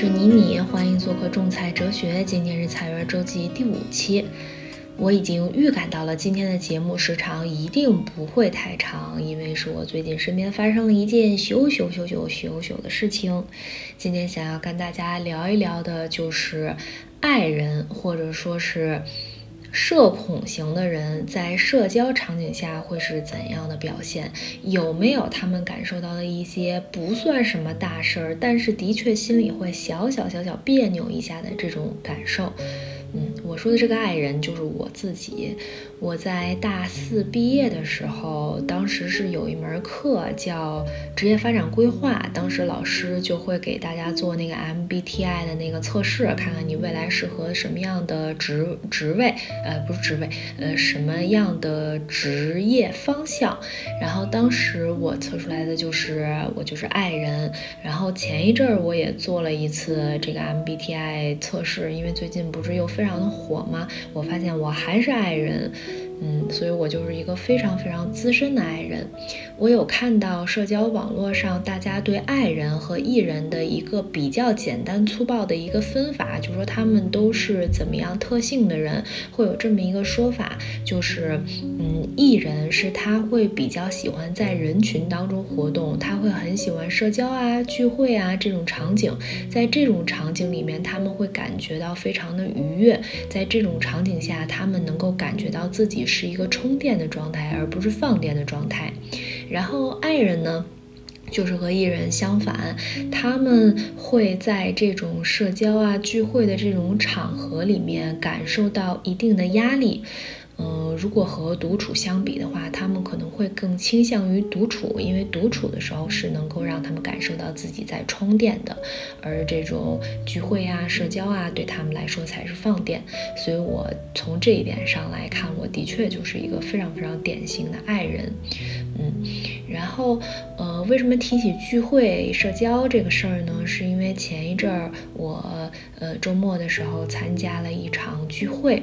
是妮妮，欢迎做客种菜哲学。今天是菜园周记第五期，我已经预感到了今天的节目时长一定不会太长，因为是我最近身边发生了一件羞羞羞羞羞羞的事情。今天想要跟大家聊一聊的就是爱人，或者说是。社恐型的人在社交场景下会是怎样的表现？有没有他们感受到的一些不算什么大事儿，但是的确心里会小小小小别扭一下的这种感受？嗯，我说的这个爱人就是我自己。我在大四毕业的时候，当时是有一门课叫职业发展规划，当时老师就会给大家做那个 MBTI 的那个测试，看看你未来适合什么样的职职位，呃，不是职位，呃，什么样的职业方向。然后当时我测出来的就是我就是爱人。然后前一阵儿我也做了一次这个 MBTI 测试，因为最近不是又非常的火吗？我发现我还是爱人。嗯，所以我就是一个非常非常资深的爱人。我有看到社交网络上大家对爱人和艺人的一个比较简单粗暴的一个分法，就是说他们都是怎么样特性的人，会有这么一个说法，就是嗯，艺人是他会比较喜欢在人群当中活动，他会很喜欢社交啊、聚会啊这种场景，在这种场景里面他们会感觉到非常的愉悦，在这种场景下他们能够感觉到自己。是一个充电的状态，而不是放电的状态。然后爱人呢，就是和艺人相反，他们会在这种社交啊、聚会的这种场合里面感受到一定的压力。嗯，如果和独处相比的话，他们可能会更倾向于独处，因为独处的时候是能够让他们感受到自己在充电的，而这种聚会啊、社交啊，对他们来说才是放电。所以我从这一点上来看，我的确就是一个非常非常典型的爱人。嗯，然后呃，为什么提起聚会、社交这个事儿呢？是因为前一阵儿我呃周末的时候参加了一场聚会。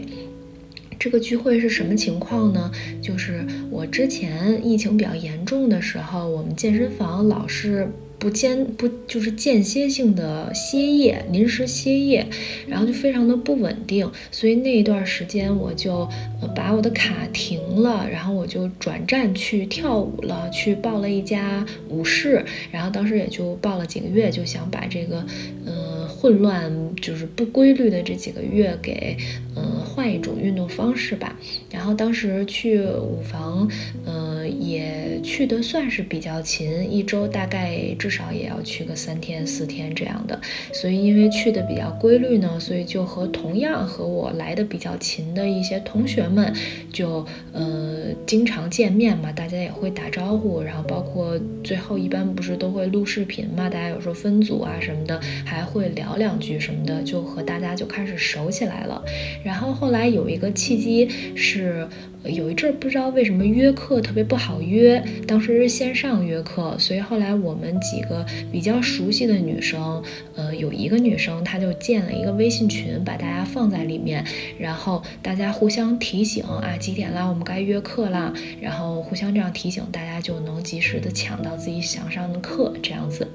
这个聚会是什么情况呢？就是我之前疫情比较严重的时候，我们健身房老是不间不就是间歇性的歇业，临时歇业，然后就非常的不稳定，所以那一段时间我就把我的卡停了，然后我就转战去跳舞了，去报了一家舞室，然后当时也就报了几个月，就想把这个嗯。混乱就是不规律的这几个月，给嗯换一种运动方式吧。然后当时去舞房，嗯也去的算是比较勤，一周大概至少也要去个三天四天这样的。所以因为去的比较规律呢，所以就和同样和我来的比较勤的一些同学们，就呃经常见面嘛，大家也会打招呼。然后包括最后一般不是都会录视频嘛，大家有时候分组啊什么的，还会聊。聊两句什么的，就和大家就开始熟起来了。然后后来有一个契机是，有一阵不知道为什么约课特别不好约，当时是线上约课，所以后来我们几个比较熟悉的女生，呃，有一个女生她就建了一个微信群，把大家放在里面，然后大家互相提醒啊，几点了，我们该约课了，然后互相这样提醒，大家就能及时的抢到自己想上的课，这样子。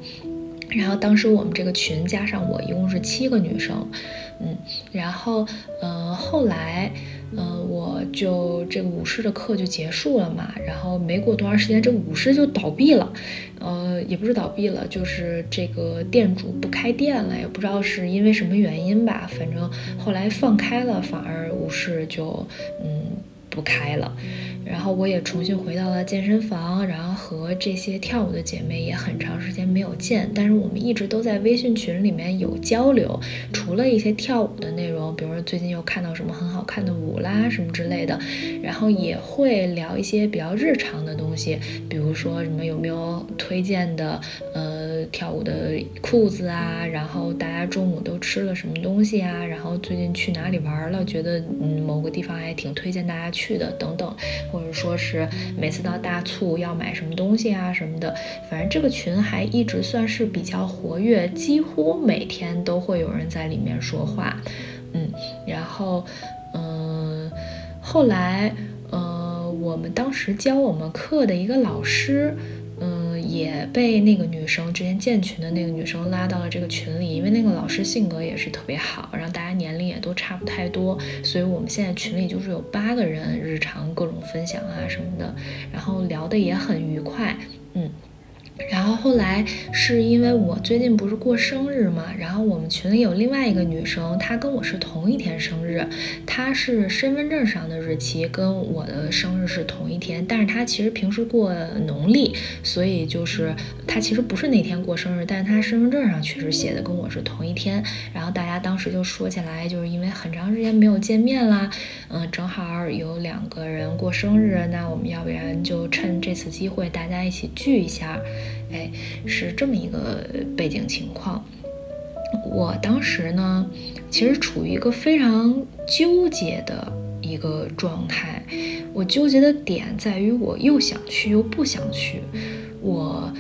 然后当时我们这个群加上我一共是七个女生，嗯，然后呃后来，呃我就这个舞狮的课就结束了嘛，然后没过多长时间，这舞狮就倒闭了，呃也不是倒闭了，就是这个店主不开店了，也不知道是因为什么原因吧，反正后来放开了，反而舞狮就嗯不开了。然后我也重新回到了健身房，然后和这些跳舞的姐妹也很长时间没有见，但是我们一直都在微信群里面有交流，除了一些跳舞的内容，比如说最近又看到什么很好看的舞啦什么之类的，然后也会聊一些比较日常的东西，比如说什么有没有推荐的呃跳舞的裤子啊，然后大家中午都吃了什么东西啊，然后最近去哪里玩了，觉得嗯某个地方还挺推荐大家去的等等。或者说是每次到大促要买什么东西啊什么的，反正这个群还一直算是比较活跃，几乎每天都会有人在里面说话，嗯，然后嗯，后来呃，我们当时教我们课的一个老师。嗯也被那个女生之前建群的那个女生拉到了这个群里，因为那个老师性格也是特别好，然后大家年龄也都差不太多，所以我们现在群里就是有八个人，日常各种分享啊什么的，然后聊的也很愉快，嗯。然后后来是因为我最近不是过生日嘛，然后我们群里有另外一个女生，她跟我是同一天生日，她是身份证上的日期跟我的生日是同一天，但是她其实平时过农历，所以就是她其实不是那天过生日，但是她身份证上确实写的跟我是同一天。然后大家当时就说起来，就是因为很长时间没有见面啦，嗯，正好有两个人过生日，那我们要不然就趁这次机会大家一起聚一下。哎，是这么一个背景情况。我当时呢，其实处于一个非常纠结的一个状态。我纠结的点在于，我又想去又不想去。我，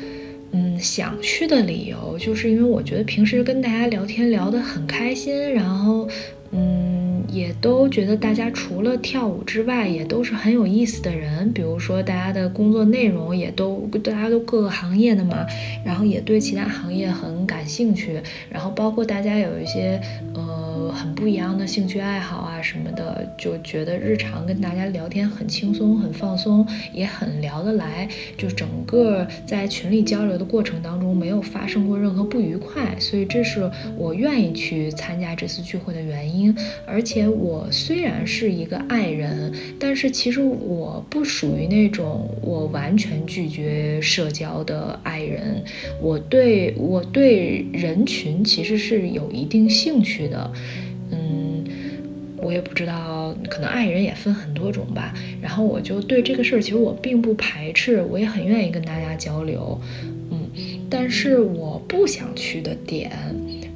嗯，想去的理由就是因为我觉得平时跟大家聊天聊得很开心，然后，嗯。也都觉得大家除了跳舞之外，也都是很有意思的人。比如说，大家的工作内容也都，大家都各个行业的嘛，然后也对其他行业很感兴趣。然后包括大家有一些，呃，很不一样的兴趣爱好啊什么的，就觉得日常跟大家聊天很轻松、很放松，也很聊得来。就整个在群里交流的过程当中，没有发生过任何不愉快。所以这是我愿意去参加这次聚会的原因，而且。我虽然是一个爱人，但是其实我不属于那种我完全拒绝社交的爱人。我对我对人群其实是有一定兴趣的。我也不知道，可能爱人也分很多种吧。然后我就对这个事儿，其实我并不排斥，我也很愿意跟大家交流。嗯，但是我不想去的点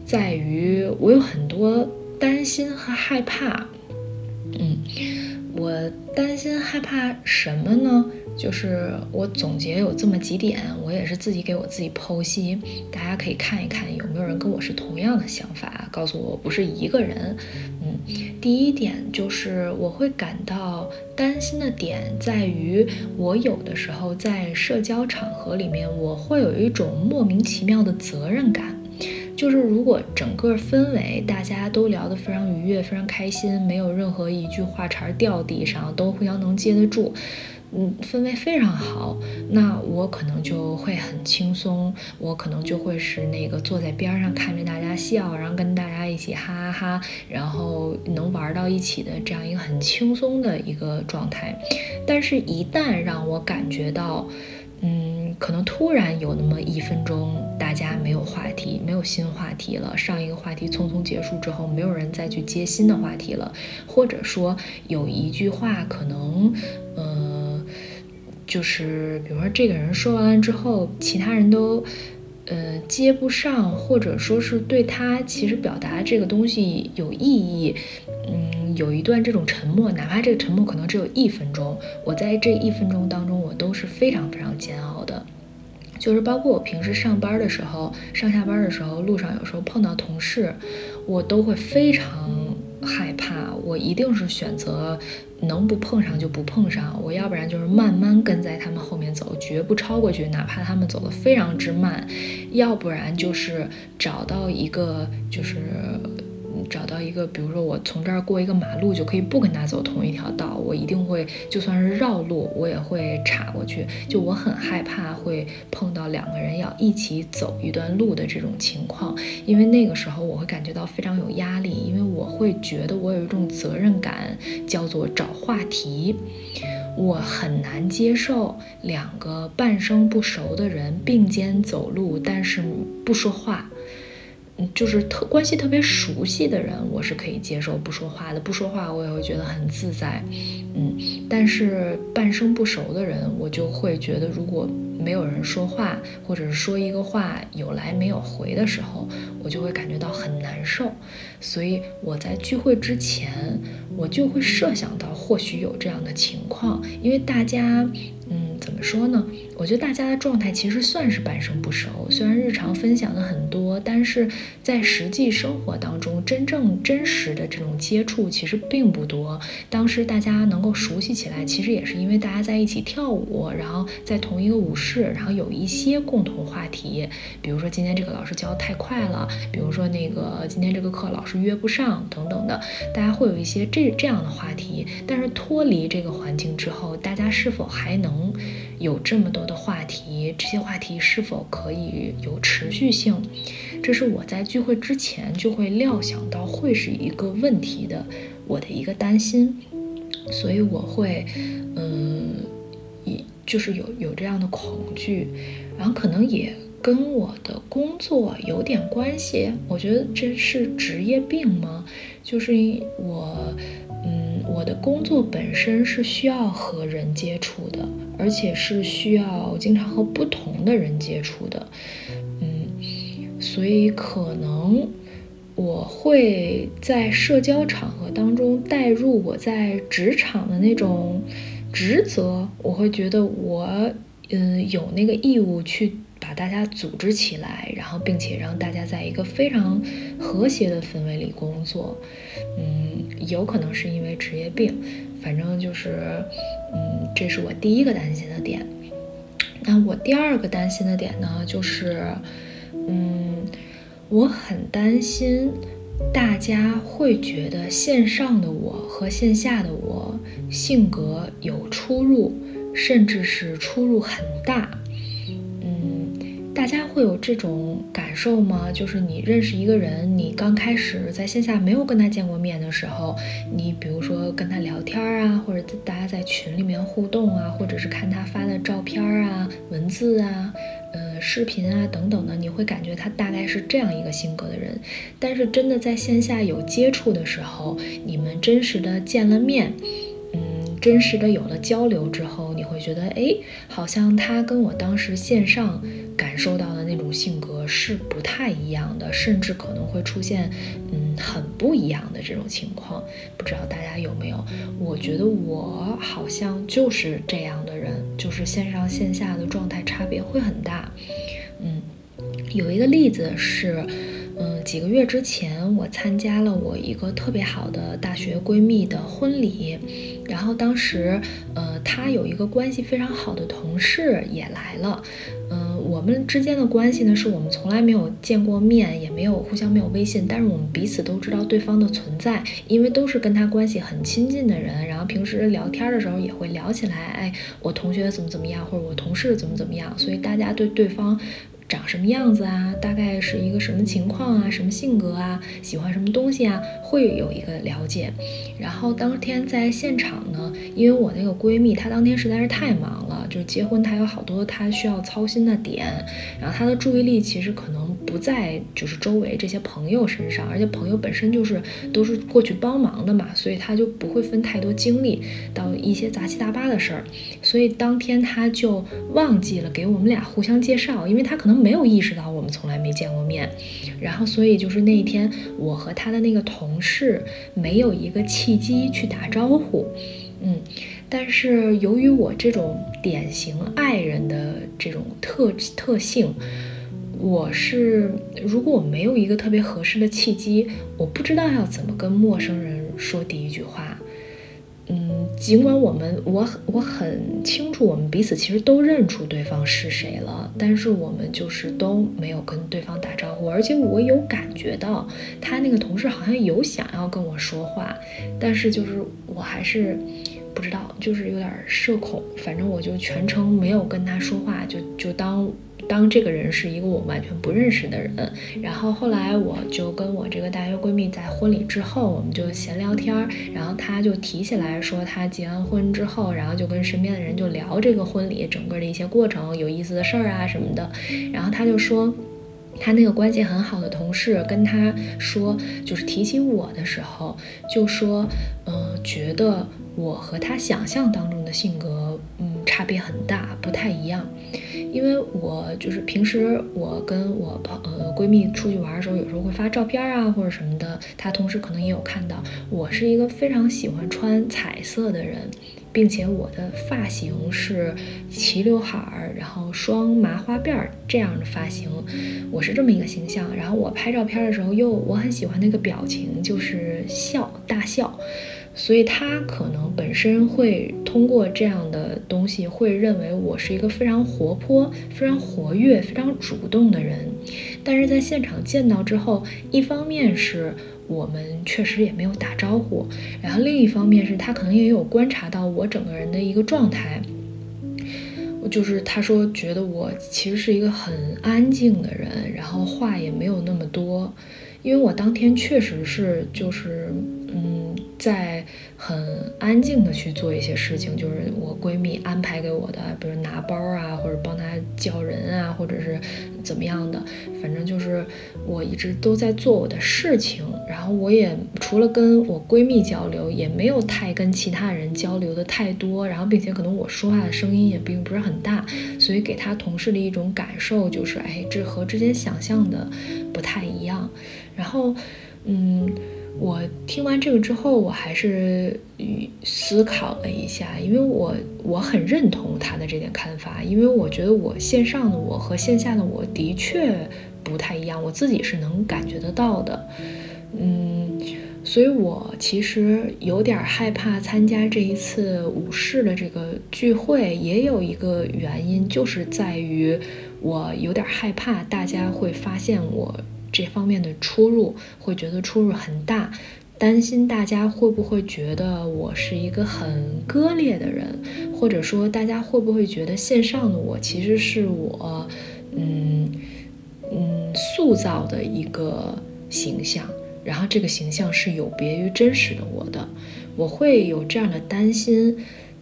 在于，我有很多。担心和害怕，嗯，我担心害怕什么呢？就是我总结有这么几点，我也是自己给我自己剖析，大家可以看一看有没有人跟我是同样的想法，告诉我不是一个人。嗯，第一点就是我会感到担心的点在于，我有的时候在社交场合里面，我会有一种莫名其妙的责任感。就是如果整个氛围大家都聊得非常愉悦、非常开心，没有任何一句话茬掉地上，都互相能接得住，嗯，氛围非常好，那我可能就会很轻松，我可能就会是那个坐在边上看着大家笑，然后跟大家一起哈哈哈，然后能玩到一起的这样一个很轻松的一个状态。但是，一旦让我感觉到，嗯，可能突然有那么一分钟，大家没有话题，没有新话题了。上一个话题匆匆结束之后，没有人再去接新的话题了，或者说有一句话可能，呃，就是比如说这个人说完了之后，其他人都。呃，接不上，或者说是对他其实表达这个东西有意义，嗯，有一段这种沉默，哪怕这个沉默可能只有一分钟，我在这一分钟当中，我都是非常非常煎熬的，就是包括我平时上班的时候，上下班的时候，路上有时候碰到同事，我都会非常害怕，我一定是选择。能不碰上就不碰上，我要不然就是慢慢跟在他们后面走，绝不超过去，哪怕他们走得非常之慢；要不然就是找到一个就是。找到一个，比如说我从这儿过一个马路，就可以不跟他走同一条道。我一定会，就算是绕路，我也会岔过去。就我很害怕会碰到两个人要一起走一段路的这种情况，因为那个时候我会感觉到非常有压力，因为我会觉得我有一种责任感，叫做找话题。我很难接受两个半生不熟的人并肩走路，但是不说话。就是特关系特别熟悉的人，我是可以接受不说话的，不说话我也会觉得很自在，嗯，但是半生不熟的人，我就会觉得如果没有人说话，或者是说一个话有来没有回的时候，我就会感觉到很难受，所以我在聚会之前，我就会设想到或许有这样的情况，因为大家。怎么说呢？我觉得大家的状态其实算是半生不熟，虽然日常分享的很多，但是在实际生活当中，真正真实的这种接触其实并不多。当时大家能够熟悉起来，其实也是因为大家在一起跳舞，然后在同一个舞室，然后有一些共同话题，比如说今天这个老师教的太快了，比如说那个今天这个课老师约不上等等的，大家会有一些这这样的话题。但是脱离这个环境之后，大家是否还能有这么多？的话题，这些话题是否可以有持续性？这是我在聚会之前就会料想到会是一个问题的，我的一个担心，所以我会，嗯，一就是有有这样的恐惧，然后可能也跟我的工作有点关系。我觉得这是职业病吗？就是我。嗯我的工作本身是需要和人接触的，而且是需要经常和不同的人接触的，嗯，所以可能我会在社交场合当中带入我在职场的那种职责，我会觉得我嗯有那个义务去把大家组织起来，然后并且让大家在一个非常和谐的氛围里工作，嗯。有可能是因为职业病，反正就是，嗯，这是我第一个担心的点。那我第二个担心的点呢，就是，嗯，我很担心大家会觉得线上的我和线下的我性格有出入，甚至是出入很大。大家会有这种感受吗？就是你认识一个人，你刚开始在线下没有跟他见过面的时候，你比如说跟他聊天啊，或者大家在群里面互动啊，或者是看他发的照片啊、文字啊、呃视频啊等等的，你会感觉他大概是这样一个性格的人。但是真的在线下有接触的时候，你们真实的见了面。嗯真实的有了交流之后，你会觉得，哎，好像他跟我当时线上感受到的那种性格是不太一样的，甚至可能会出现，嗯，很不一样的这种情况。不知道大家有没有？我觉得我好像就是这样的人，就是线上线下的状态差别会很大。嗯，有一个例子是。嗯，几个月之前，我参加了我一个特别好的大学闺蜜的婚礼，然后当时，呃，她有一个关系非常好的同事也来了。嗯，我们之间的关系呢，是我们从来没有见过面，也没有互相没有微信，但是我们彼此都知道对方的存在，因为都是跟他关系很亲近的人，然后平时聊天的时候也会聊起来，哎，我同学怎么怎么样，或者我同事怎么怎么样，所以大家对对方。长什么样子啊？大概是一个什么情况啊？什么性格啊？喜欢什么东西啊？会有一个了解。然后当天在现场呢，因为我那个闺蜜她当天实在是太忙了，就是结婚她有好多她需要操心的点，然后她的注意力其实可能不在就是周围这些朋友身上，而且朋友本身就是都是过去帮忙的嘛，所以他就不会分太多精力到一些杂七杂八的事儿。所以当天他就忘记了给我们俩互相介绍，因为他可能。没有意识到我们从来没见过面，然后所以就是那一天，我和他的那个同事没有一个契机去打招呼，嗯，但是由于我这种典型爱人的这种特特性，我是如果我没有一个特别合适的契机，我不知道要怎么跟陌生人说第一句话。嗯，尽管我们我我很清楚，我们彼此其实都认出对方是谁了，但是我们就是都没有跟对方打招呼，而且我有感觉到他那个同事好像有想要跟我说话，但是就是我还是不知道，就是有点社恐，反正我就全程没有跟他说话，就就当。当这个人是一个我完全不认识的人，然后后来我就跟我这个大学闺蜜在婚礼之后，我们就闲聊天儿，然后她就提起来说她结完婚之后，然后就跟身边的人就聊这个婚礼整个的一些过程、有意思的事儿啊什么的，然后她就说，她那个关系很好的同事跟她说，就是提起我的时候，就说，嗯，觉得我和她想象当中的性格，嗯，差别很大，不太一样。因为我就是平时我跟我朋呃闺蜜出去玩的时候，有时候会发照片啊或者什么的，她同时可能也有看到。我是一个非常喜欢穿彩色的人，并且我的发型是齐刘海儿，然后双麻花辫儿这样的发型，我是这么一个形象。然后我拍照片的时候，又我很喜欢那个表情，就是笑大笑。所以他可能本身会通过这样的东西，会认为我是一个非常活泼、非常活跃、非常主动的人。但是在现场见到之后，一方面是我们确实也没有打招呼，然后另一方面是他可能也有观察到我整个人的一个状态。就是他说觉得我其实是一个很安静的人，然后话也没有那么多，因为我当天确实是就是嗯。在很安静的去做一些事情，就是我闺蜜安排给我的，比如拿包啊，或者帮她叫人啊，或者是怎么样的，反正就是我一直都在做我的事情。然后我也除了跟我闺蜜交流，也没有太跟其他人交流的太多。然后并且可能我说话的声音也并不是很大，所以给她同事的一种感受就是，哎，这和之前想象的不太一样。然后，嗯。我听完这个之后，我还是思考了一下，因为我我很认同他的这点看法，因为我觉得我线上的我和线下的我的确不太一样，我自己是能感觉得到的，嗯，所以我其实有点害怕参加这一次武士的这个聚会，也有一个原因，就是在于我有点害怕大家会发现我。这方面的出入会觉得出入很大，担心大家会不会觉得我是一个很割裂的人，或者说大家会不会觉得线上的我其实是我，嗯嗯塑造的一个形象，然后这个形象是有别于真实的我的，我会有这样的担心，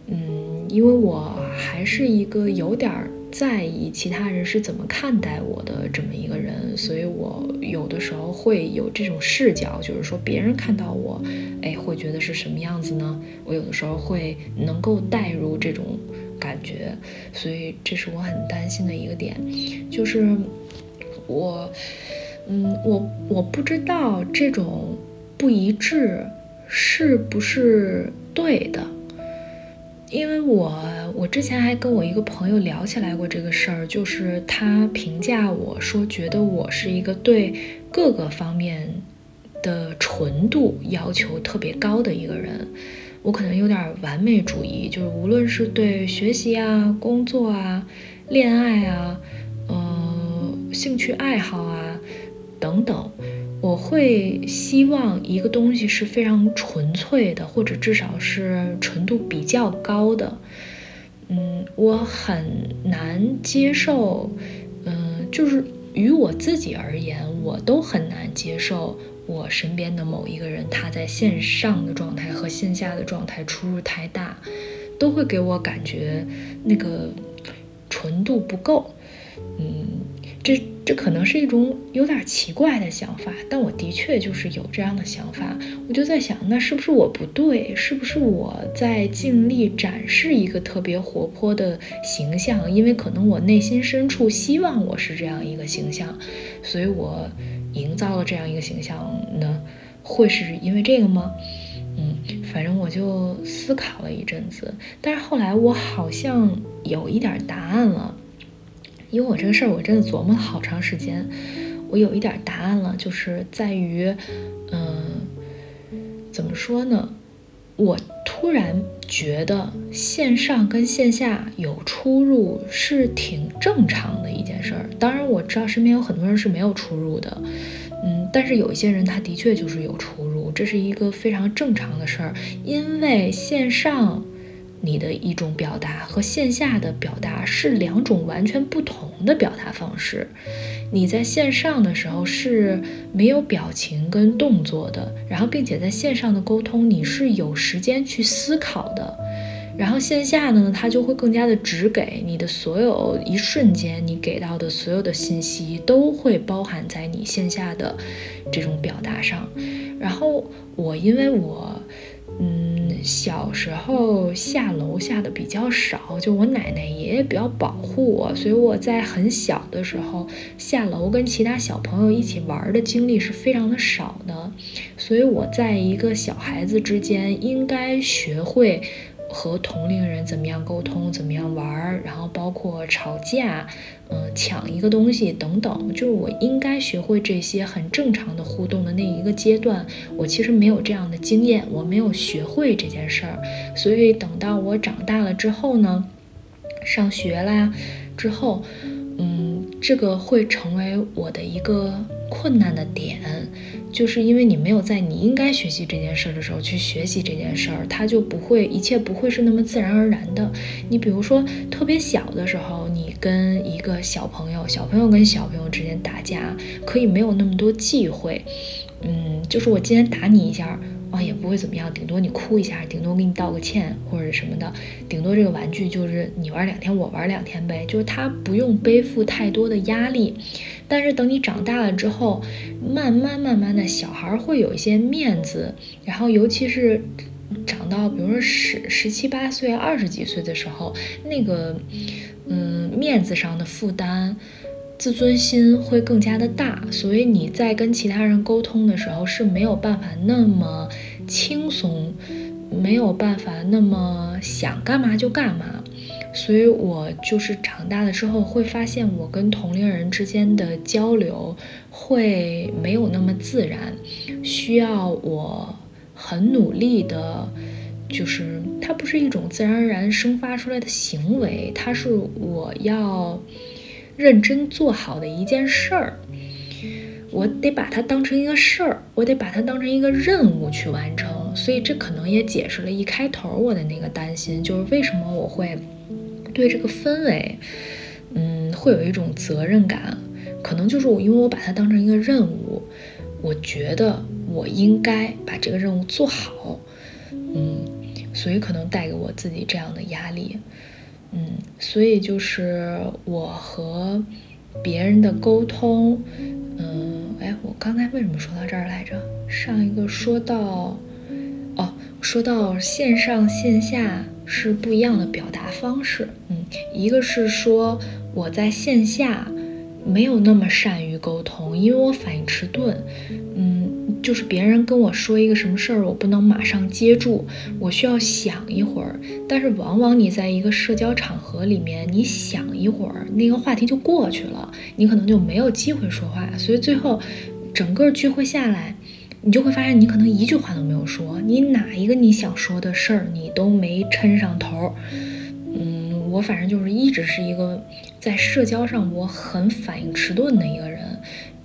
嗯，因为我还是一个有点儿。在意其他人是怎么看待我的这么一个人，所以我有的时候会有这种视角，就是说别人看到我，哎，会觉得是什么样子呢？我有的时候会能够带入这种感觉，所以这是我很担心的一个点，就是我，嗯，我我不知道这种不一致是不是对的。因为我我之前还跟我一个朋友聊起来过这个事儿，就是他评价我说，觉得我是一个对各个方面的纯度要求特别高的一个人。我可能有点完美主义，就是无论是对学习啊、工作啊、恋爱啊、呃、兴趣爱好啊等等。我会希望一个东西是非常纯粹的，或者至少是纯度比较高的。嗯，我很难接受，嗯，就是于我自己而言，我都很难接受我身边的某一个人他在线上的状态和线下的状态出入太大，都会给我感觉那个纯度不够。嗯，这。这可能是一种有点奇怪的想法，但我的确就是有这样的想法。我就在想，那是不是我不对？是不是我在尽力展示一个特别活泼的形象？因为可能我内心深处希望我是这样一个形象，所以我营造了这样一个形象呢？会是因为这个吗？嗯，反正我就思考了一阵子，但是后来我好像有一点答案了。因为我这个事儿，我真的琢磨了好长时间，我有一点答案了，就是在于，嗯，怎么说呢？我突然觉得线上跟线下有出入是挺正常的一件事儿。当然，我知道身边有很多人是没有出入的，嗯，但是有一些人他的确就是有出入，这是一个非常正常的事儿，因为线上。你的一种表达和线下的表达是两种完全不同的表达方式。你在线上的时候是没有表情跟动作的，然后并且在线上的沟通你是有时间去思考的，然后线下呢，它就会更加的直给你的所有一瞬间你给到的所有的信息都会包含在你线下的这种表达上。然后我因为我。嗯，小时候下楼下的比较少，就我奶奶爷爷比较保护我，所以我在很小的时候下楼跟其他小朋友一起玩的经历是非常的少的，所以我在一个小孩子之间应该学会。和同龄人怎么样沟通，怎么样玩儿，然后包括吵架，嗯，抢一个东西等等，就是我应该学会这些很正常的互动的那一个阶段，我其实没有这样的经验，我没有学会这件事儿，所以等到我长大了之后呢，上学啦之后，嗯，这个会成为我的一个困难的点。就是因为你没有在你应该学习这件事儿的时候去学习这件事儿，它就不会一切不会是那么自然而然的。你比如说特别小的时候，你跟一个小朋友，小朋友跟小朋友之间打架，可以没有那么多忌讳。嗯，就是我今天打你一下。啊，也不会怎么样，顶多你哭一下，顶多给你道个歉或者什么的，顶多这个玩具就是你玩两天，我玩两天呗，就是他不用背负太多的压力。但是等你长大了之后，慢慢慢慢的小孩会有一些面子，然后尤其是长到比如说十十七八岁、二十几岁的时候，那个嗯面子上的负担。自尊心会更加的大，所以你在跟其他人沟通的时候是没有办法那么轻松，没有办法那么想干嘛就干嘛。所以我就是长大了之后会发现，我跟同龄人之间的交流会没有那么自然，需要我很努力的，就是它不是一种自然而然生发出来的行为，它是我要。认真做好的一件事儿，我得把它当成一个事儿，我得把它当成一个任务去完成。所以这可能也解释了一开头我的那个担心，就是为什么我会对这个氛围，嗯，会有一种责任感。可能就是我，因为我把它当成一个任务，我觉得我应该把这个任务做好，嗯，所以可能带给我自己这样的压力。嗯，所以就是我和别人的沟通，嗯，哎，我刚才为什么说到这儿来着？上一个说到，哦，说到线上线下是不一样的表达方式。嗯，一个是说我在线下没有那么善于沟通，因为我反应迟钝。嗯。就是别人跟我说一个什么事儿，我不能马上接住，我需要想一会儿。但是往往你在一个社交场合里面，你想一会儿，那个话题就过去了，你可能就没有机会说话。所以最后整个聚会下来，你就会发现你可能一句话都没有说，你哪一个你想说的事儿你都没抻上头。嗯，我反正就是一直是一个在社交上我很反应迟钝的一个人。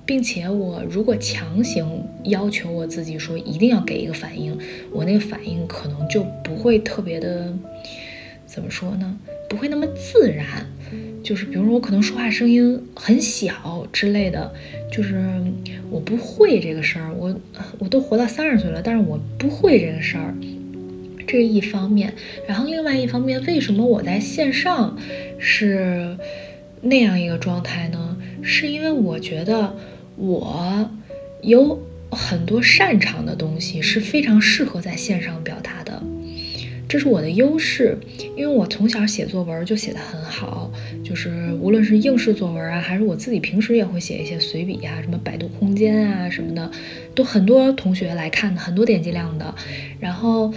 并且我如果强行要求我自己说一定要给一个反应，我那个反应可能就不会特别的，怎么说呢？不会那么自然。就是比如说我可能说话声音很小之类的，就是我不会这个事儿。我我都活到三十岁了，但是我不会这个事儿，这是一方面。然后另外一方面，为什么我在线上是那样一个状态呢？是因为我觉得。我有很多擅长的东西是非常适合在线上表达的，这是我的优势。因为我从小写作文就写得很好，就是无论是应试作文啊，还是我自己平时也会写一些随笔啊，什么百度空间啊什么的，都很多同学来看的，很多点击量的。然后。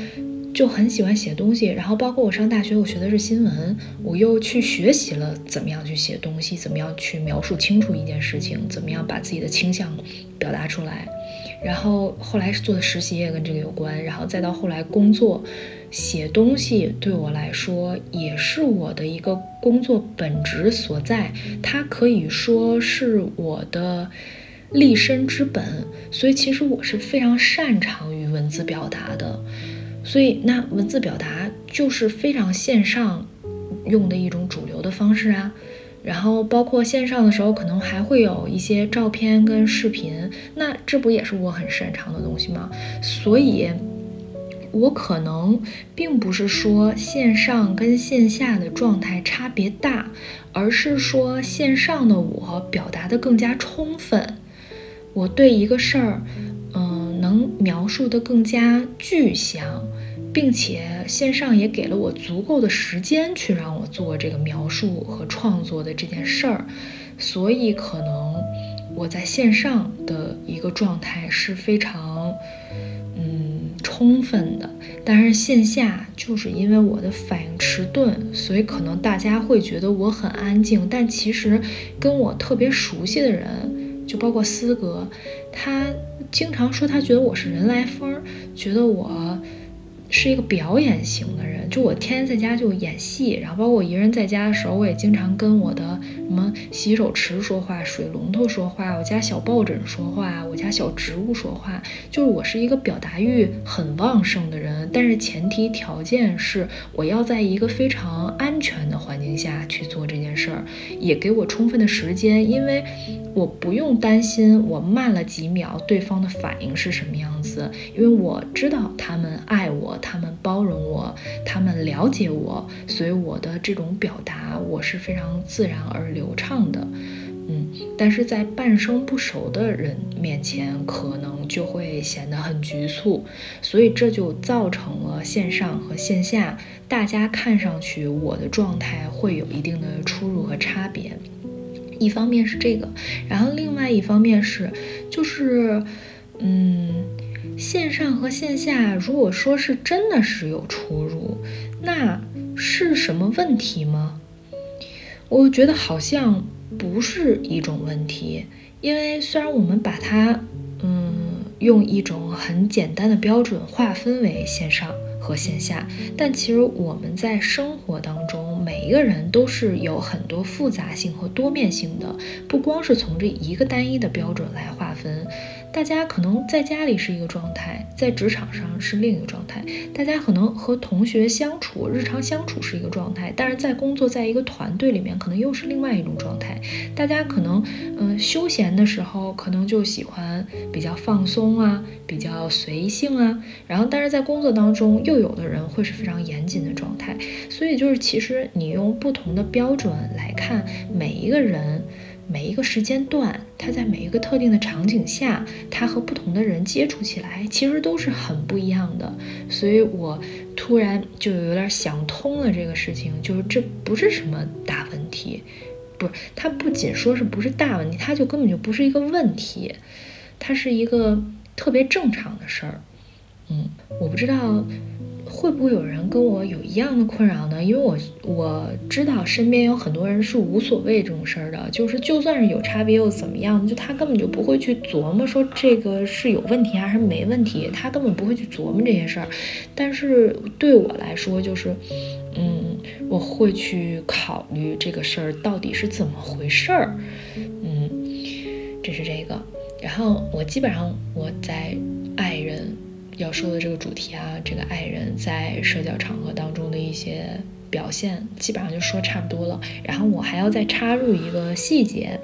就很喜欢写东西，然后包括我上大学，我学的是新闻，我又去学习了怎么样去写东西，怎么样去描述清楚一件事情，怎么样把自己的倾向表达出来。然后后来是做的实习也跟这个有关，然后再到后来工作，写东西对我来说也是我的一个工作本职所在，它可以说是我的立身之本，所以其实我是非常擅长于文字表达的。所以，那文字表达就是非常线上用的一种主流的方式啊。然后，包括线上的时候，可能还会有一些照片跟视频，那这不也是我很擅长的东西吗？所以，我可能并不是说线上跟线下的状态差别大，而是说线上的我表达的更加充分，我对一个事儿，嗯，能描述的更加具象。并且线上也给了我足够的时间去让我做这个描述和创作的这件事儿，所以可能我在线上的一个状态是非常嗯充分的，但是线下就是因为我的反应迟钝，所以可能大家会觉得我很安静，但其实跟我特别熟悉的人，就包括思哥，他经常说他觉得我是人来疯，觉得我。是一个表演型的人，就我天天在家就演戏，然后包括我一个人在家的时候，我也经常跟我的什么洗手池说话、水龙头说话、我家小抱枕说话、我家小植物说话，就是我是一个表达欲很旺盛的人，但是前提条件是我要在一个非常安全的环境下去做这件事儿，也给我充分的时间，因为我不用担心我慢了几秒对方的反应是什么样子，因为我知道他们爱我。他们包容我，他们了解我，所以我的这种表达我是非常自然而流畅的，嗯，但是在半生不熟的人面前，可能就会显得很局促，所以这就造成了线上和线下大家看上去我的状态会有一定的出入和差别。一方面是这个，然后另外一方面是，就是，嗯。线上和线下，如果说是真的是有出入，那是什么问题吗？我觉得好像不是一种问题，因为虽然我们把它，嗯，用一种很简单的标准划分为线上和线下，但其实我们在生活当中，每一个人都是有很多复杂性和多面性的，不光是从这一个单一的标准来划分。大家可能在家里是一个状态，在职场上是另一个状态。大家可能和同学相处，日常相处是一个状态，但是在工作，在一个团队里面，可能又是另外一种状态。大家可能，嗯，休闲的时候，可能就喜欢比较放松啊，比较随性啊。然后，但是在工作当中，又有的人会是非常严谨的状态。所以，就是其实你用不同的标准来看每一个人。每一个时间段，他在每一个特定的场景下，他和不同的人接触起来，其实都是很不一样的。所以我突然就有点想通了这个事情，就是这不是什么大问题，不是，它不仅说是不是大问题，它就根本就不是一个问题，它是一个特别正常的事儿。嗯，我不知道。会不会有人跟我有一样的困扰呢？因为我我知道身边有很多人是无所谓这种事儿的，就是就算是有差别又怎么样？就他根本就不会去琢磨说这个是有问题还是没问题，他根本不会去琢磨这些事儿。但是对我来说，就是，嗯，我会去考虑这个事儿到底是怎么回事儿。嗯，这是这个。然后我基本上我在爱人。要说的这个主题啊，这个爱人在社交场合当中的一些表现，基本上就说差不多了。然后我还要再插入一个细节。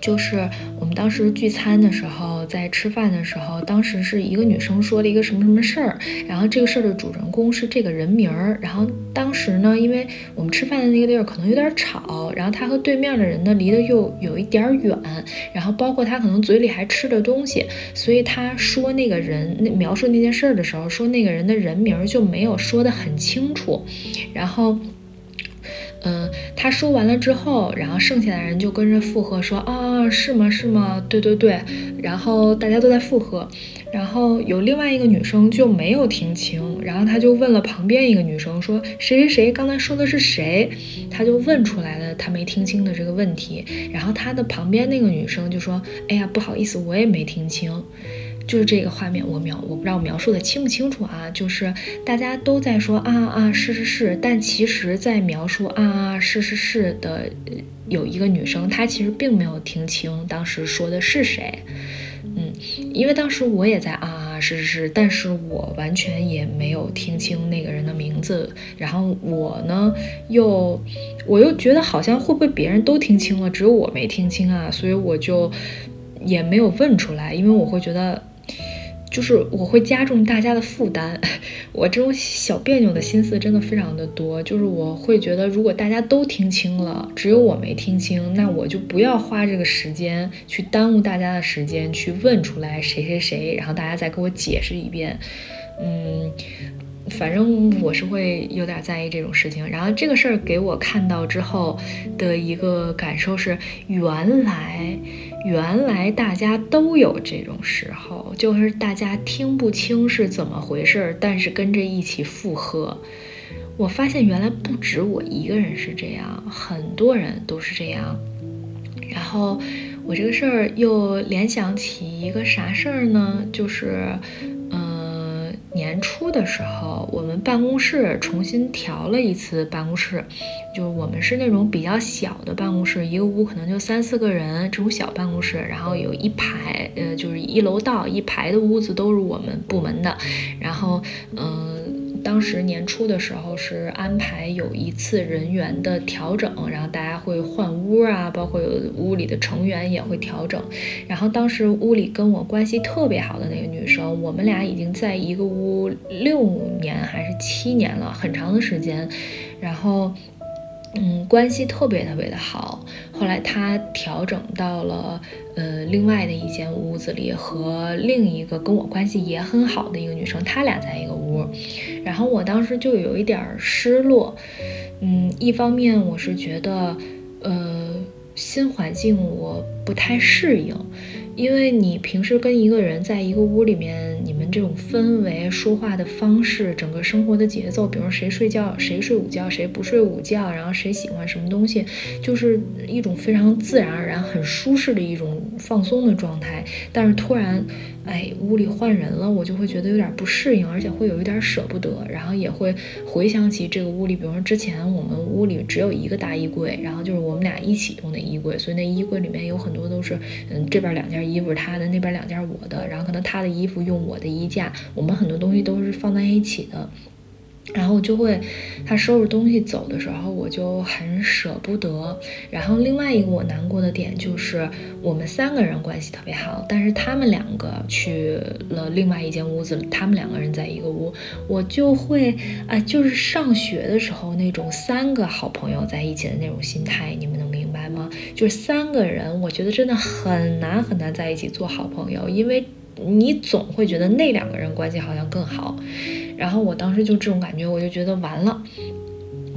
就是我们当时聚餐的时候，在吃饭的时候，当时是一个女生说了一个什么什么事儿，然后这个事儿的主人公是这个人名儿。然后当时呢，因为我们吃饭的那个地儿可能有点吵，然后他和对面的人呢离得又有一点远，然后包括他可能嘴里还吃着东西，所以他说那个人那描述那件事儿的时候，说那个人的人名儿就没有说得很清楚，然后。嗯，他说完了之后，然后剩下的人就跟着附和说啊，是吗？是吗？对对对。然后大家都在附和，然后有另外一个女生就没有听清，然后他就问了旁边一个女生说谁谁谁刚才说的是谁？他就问出来了他没听清的这个问题，然后他的旁边那个女生就说，哎呀，不好意思，我也没听清。就是这个画面，我描我不知道描述的清不清楚啊？就是大家都在说啊啊是是是，但其实，在描述啊啊是是是的有一个女生，她其实并没有听清当时说的是谁。嗯，因为当时我也在啊啊是是是，但是我完全也没有听清那个人的名字。然后我呢，又我又觉得好像会不会别人都听清了，只有我没听清啊？所以我就也没有问出来，因为我会觉得。就是我会加重大家的负担，我这种小别扭的心思真的非常的多。就是我会觉得，如果大家都听清了，只有我没听清，那我就不要花这个时间去耽误大家的时间去问出来谁谁谁，然后大家再给我解释一遍。嗯，反正我是会有点在意这种事情。然后这个事儿给我看到之后的一个感受是，原来原来大家都有这种时候，就是大家听不清是怎么回事，但是跟着一起附和。我发现原来不止我一个人是这样，很多人都是这样。然后我这个事儿又联想起一个啥事儿呢？就是。嗯年初的时候，我们办公室重新调了一次办公室，就是我们是那种比较小的办公室，一个屋可能就三四个人这种小办公室，然后有一排，呃，就是一楼道一排的屋子都是我们部门的，然后，嗯。当时年初的时候是安排有一次人员的调整，然后大家会换屋啊，包括有屋里的成员也会调整。然后当时屋里跟我关系特别好的那个女生，我们俩已经在一个屋六年还是七年了，很长的时间。然后。嗯，关系特别特别的好。后来她调整到了呃另外的一间屋子里，和另一个跟我关系也很好的一个女生，她俩在一个屋。然后我当时就有一点失落。嗯，一方面我是觉得，呃，新环境我不太适应。因为你平时跟一个人在一个屋里面，你们这种氛围、说话的方式、整个生活的节奏，比如谁睡觉谁睡午觉，谁不睡午觉，然后谁喜欢什么东西，就是一种非常自然而然、很舒适的一种放松的状态。但是突然，哎，屋里换人了，我就会觉得有点不适应，而且会有一点舍不得，然后也会回想起这个屋里，比如说之前我们屋里只有一个大衣柜，然后就是我们俩一起用的衣柜，所以那衣柜里面有很多都是，嗯，这边两件。衣服是他的，那边两件我的，然后可能他的衣服用我的衣架，我们很多东西都是放在一起的，然后就会他收拾东西走的时候，我就很舍不得。然后另外一个我难过的点就是我们三个人关系特别好，但是他们两个去了另外一间屋子，他们两个人在一个屋，我就会啊，就是上学的时候那种三个好朋友在一起的那种心态，你们能明白吗？就是三个人，我觉得真的很难很难在一起做好朋友，因为你总会觉得那两个人关系好像更好。然后我当时就这种感觉，我就觉得完了，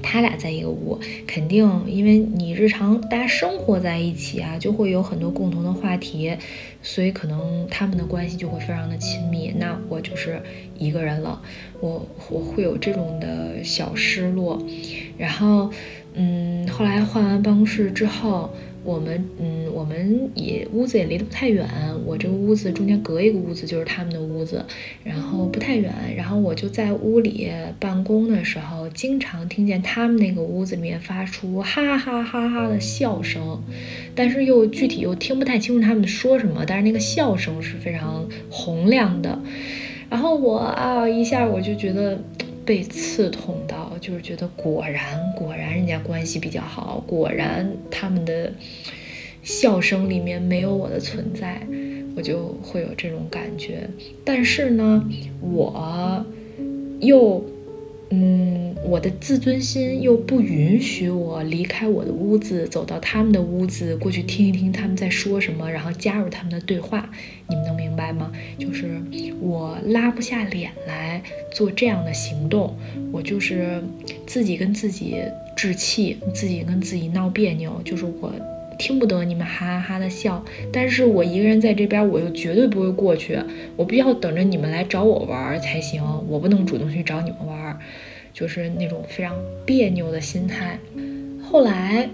他俩在一个屋，肯定因为你日常大家生活在一起啊，就会有很多共同的话题，所以可能他们的关系就会非常的亲密。那我就是一个人了，我我会有这种的小失落。然后，嗯，后来换完办公室之后。我们嗯，我们也屋子也离得不太远，我这个屋子中间隔一个屋子就是他们的屋子，然后不太远，然后我就在屋里办公的时候，经常听见他们那个屋子里面发出哈哈哈哈的笑声，但是又具体又听不太清楚他们说什么，但是那个笑声是非常洪亮的，然后我啊一下我就觉得。被刺痛到，就是觉得果然果然人家关系比较好，果然他们的笑声里面没有我的存在，我就会有这种感觉。但是呢，我又。嗯，我的自尊心又不允许我离开我的屋子，走到他们的屋子，过去听一听他们在说什么，然后加入他们的对话。你们能明白吗？就是我拉不下脸来做这样的行动，我就是自己跟自己置气，自己跟自己闹别扭。就是我听不得你们哈哈哈的笑，但是我一个人在这边，我又绝对不会过去，我必须要等着你们来找我玩才行，我不能主动去找你们玩。就是那种非常别扭的心态。后来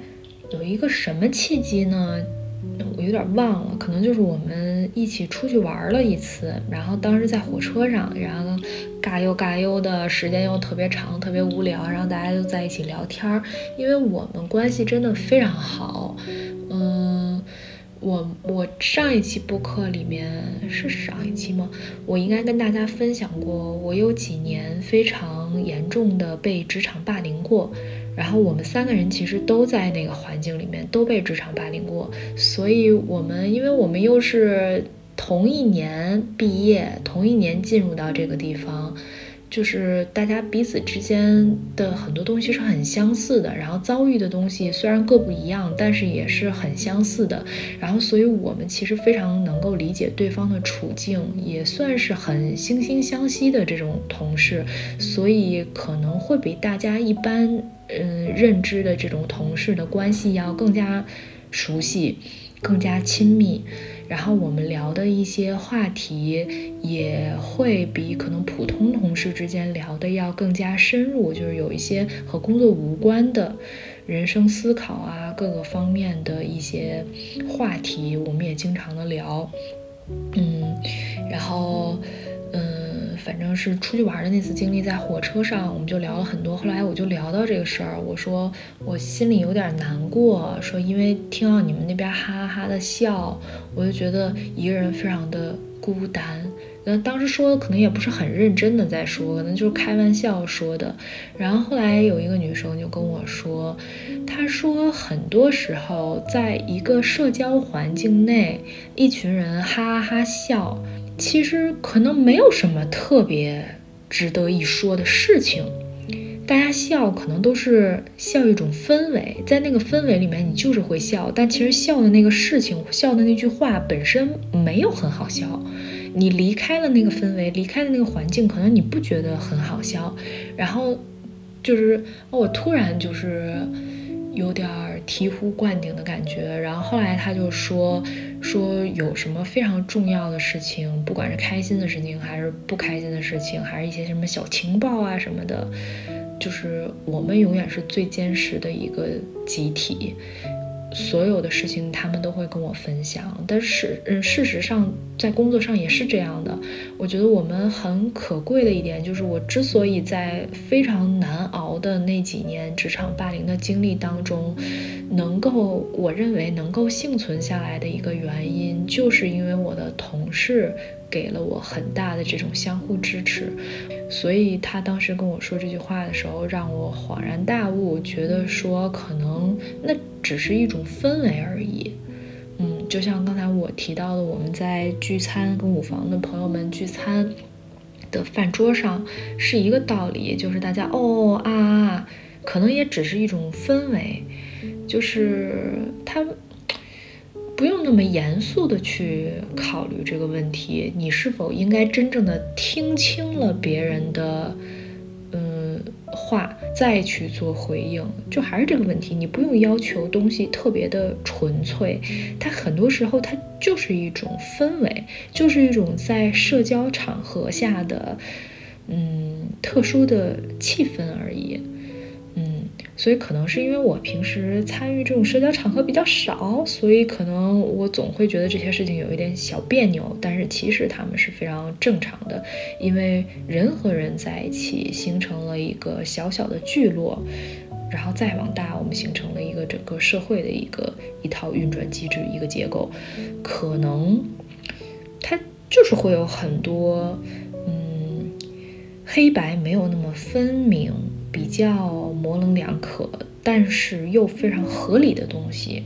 有一个什么契机呢？我有点忘了，可能就是我们一起出去玩了一次，然后当时在火车上，然后嘎悠嘎悠的时间又特别长，特别无聊，然后大家就在一起聊天儿，因为我们关系真的非常好，嗯。我我上一期播客里面是上一期吗？我应该跟大家分享过，我有几年非常严重的被职场霸凌过，然后我们三个人其实都在那个环境里面都被职场霸凌过，所以我们因为我们又是同一年毕业，同一年进入到这个地方。就是大家彼此之间的很多东西是很相似的，然后遭遇的东西虽然各不一样，但是也是很相似的。然后，所以我们其实非常能够理解对方的处境，也算是很惺惺相惜的这种同事，所以可能会比大家一般嗯认知的这种同事的关系要更加熟悉，更加亲密。然后我们聊的一些话题也会比可能普通同事之间聊的要更加深入，就是有一些和工作无关的人生思考啊，各个方面的一些话题，我们也经常的聊，嗯，然后。嗯，反正是出去玩的那次经历，在火车上我们就聊了很多。后来我就聊到这个事儿，我说我心里有点难过，说因为听到你们那边哈哈哈的笑，我就觉得一个人非常的孤单。那当时说的可能也不是很认真的在说，可能就是开玩笑说的。然后后来有一个女生就跟我说，她说很多时候在一个社交环境内，一群人哈哈哈笑。其实可能没有什么特别值得一说的事情，大家笑可能都是笑一种氛围，在那个氛围里面你就是会笑，但其实笑的那个事情，笑的那句话本身没有很好笑，你离开了那个氛围，离开了那个环境，可能你不觉得很好笑，然后就是我突然就是有点醍醐灌顶的感觉，然后后来他就说。说有什么非常重要的事情，不管是开心的事情还是不开心的事情，还是一些什么小情报啊什么的，就是我们永远是最坚实的一个集体。所有的事情他们都会跟我分享，但是嗯，事实上在工作上也是这样的。我觉得我们很可贵的一点就是，我之所以在非常难熬的那几年职场霸凌的经历当中，能够我认为能够幸存下来的一个原因，就是因为我的同事。给了我很大的这种相互支持，所以他当时跟我说这句话的时候，让我恍然大悟，觉得说可能那只是一种氛围而已。嗯，就像刚才我提到的，我们在聚餐跟五房的朋友们聚餐的饭桌上是一个道理，就是大家哦啊，可能也只是一种氛围，就是他。不用那么严肃的去考虑这个问题，你是否应该真正的听清了别人的，嗯话，再去做回应？就还是这个问题，你不用要求东西特别的纯粹，它很多时候它就是一种氛围，就是一种在社交场合下的，嗯特殊的气氛而已。所以可能是因为我平时参与这种社交场合比较少，所以可能我总会觉得这些事情有一点小别扭。但是其实他们是非常正常的，因为人和人在一起形成了一个小小的聚落，然后再往大，我们形成了一个整个社会的一个一套运转机制，一个结构。可能它就是会有很多，嗯，黑白没有那么分明。比较模棱两可，但是又非常合理的东西，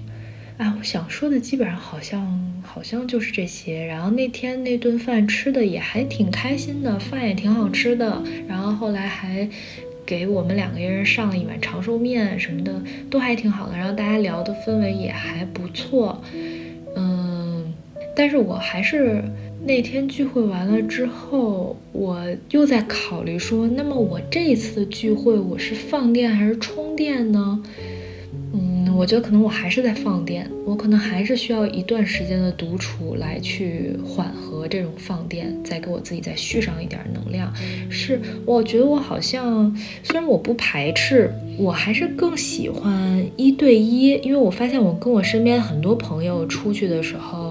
啊，我想说的基本上好像好像就是这些。然后那天那顿饭吃的也还挺开心的，饭也挺好吃的。然后后来还给我们两个人上了一碗长寿面什么的，都还挺好的。然后大家聊的氛围也还不错，嗯，但是我还是。那天聚会完了之后，我又在考虑说，那么我这一次的聚会，我是放电还是充电呢？嗯，我觉得可能我还是在放电，我可能还是需要一段时间的独处来去缓和这种放电，再给我自己再续上一点能量。是，我觉得我好像虽然我不排斥，我还是更喜欢一对一，因为我发现我跟我身边很多朋友出去的时候。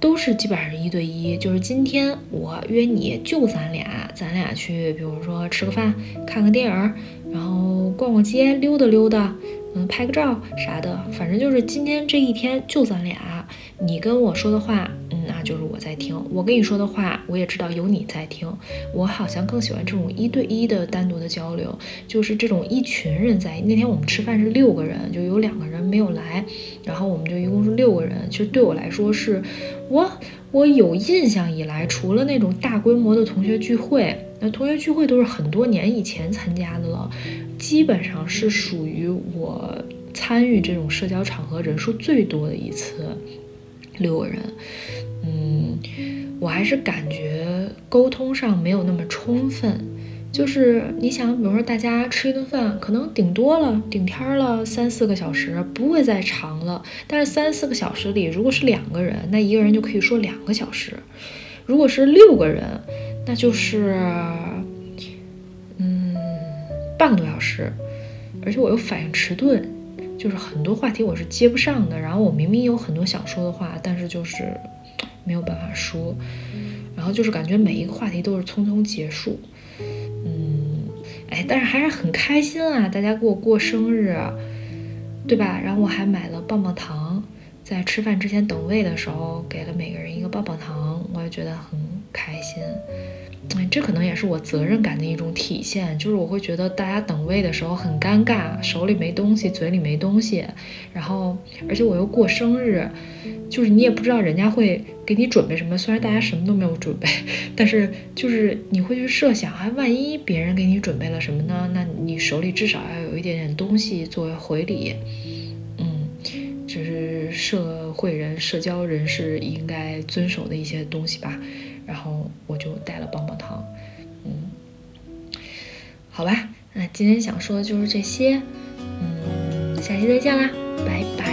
都是基本上是一对一，就是今天我约你，就咱俩，咱俩去，比如说吃个饭，看个电影，然后逛逛街，溜达溜达，嗯，拍个照啥的，反正就是今天这一天就咱俩，你跟我说的话，嗯，那就是我在听；我跟你说的话，我也知道有你在听。我好像更喜欢这种一对一的单独的交流，就是这种一群人在。那天我们吃饭是六个人，就有两个人没有来，然后我们就一共是六个人。其实对我来说，是我我有印象以来，除了那种大规模的同学聚会，那同学聚会都是很多年以前参加的了，基本上是属于我参与这种社交场合人数最多的一次。六个人，嗯，我还是感觉沟通上没有那么充分。就是你想，比如说大家吃一顿饭，可能顶多了顶天了三四个小时，不会再长了。但是三四个小时里，如果是两个人，那一个人就可以说两个小时；如果是六个人，那就是嗯半个多小时。而且我又反应迟钝。就是很多话题我是接不上的，然后我明明有很多想说的话，但是就是 没有办法说，然后就是感觉每一个话题都是匆匆结束，嗯，哎，但是还是很开心啊，大家给我过生日，对吧？然后我还买了棒棒糖，在吃饭之前等位的时候给了每个人一个棒棒糖，我也觉得很开心。这可能也是我责任感的一种体现，就是我会觉得大家等位的时候很尴尬，手里没东西，嘴里没东西，然后而且我又过生日，就是你也不知道人家会给你准备什么，虽然大家什么都没有准备，但是就是你会去设想，哎，万一别人给你准备了什么呢？那你手里至少要有一点点东西作为回礼，嗯，这是社会人、社交人士应该遵守的一些东西吧。然后我就带了棒棒糖，嗯，好吧，那今天想说的就是这些，嗯，下期再见啦。拜拜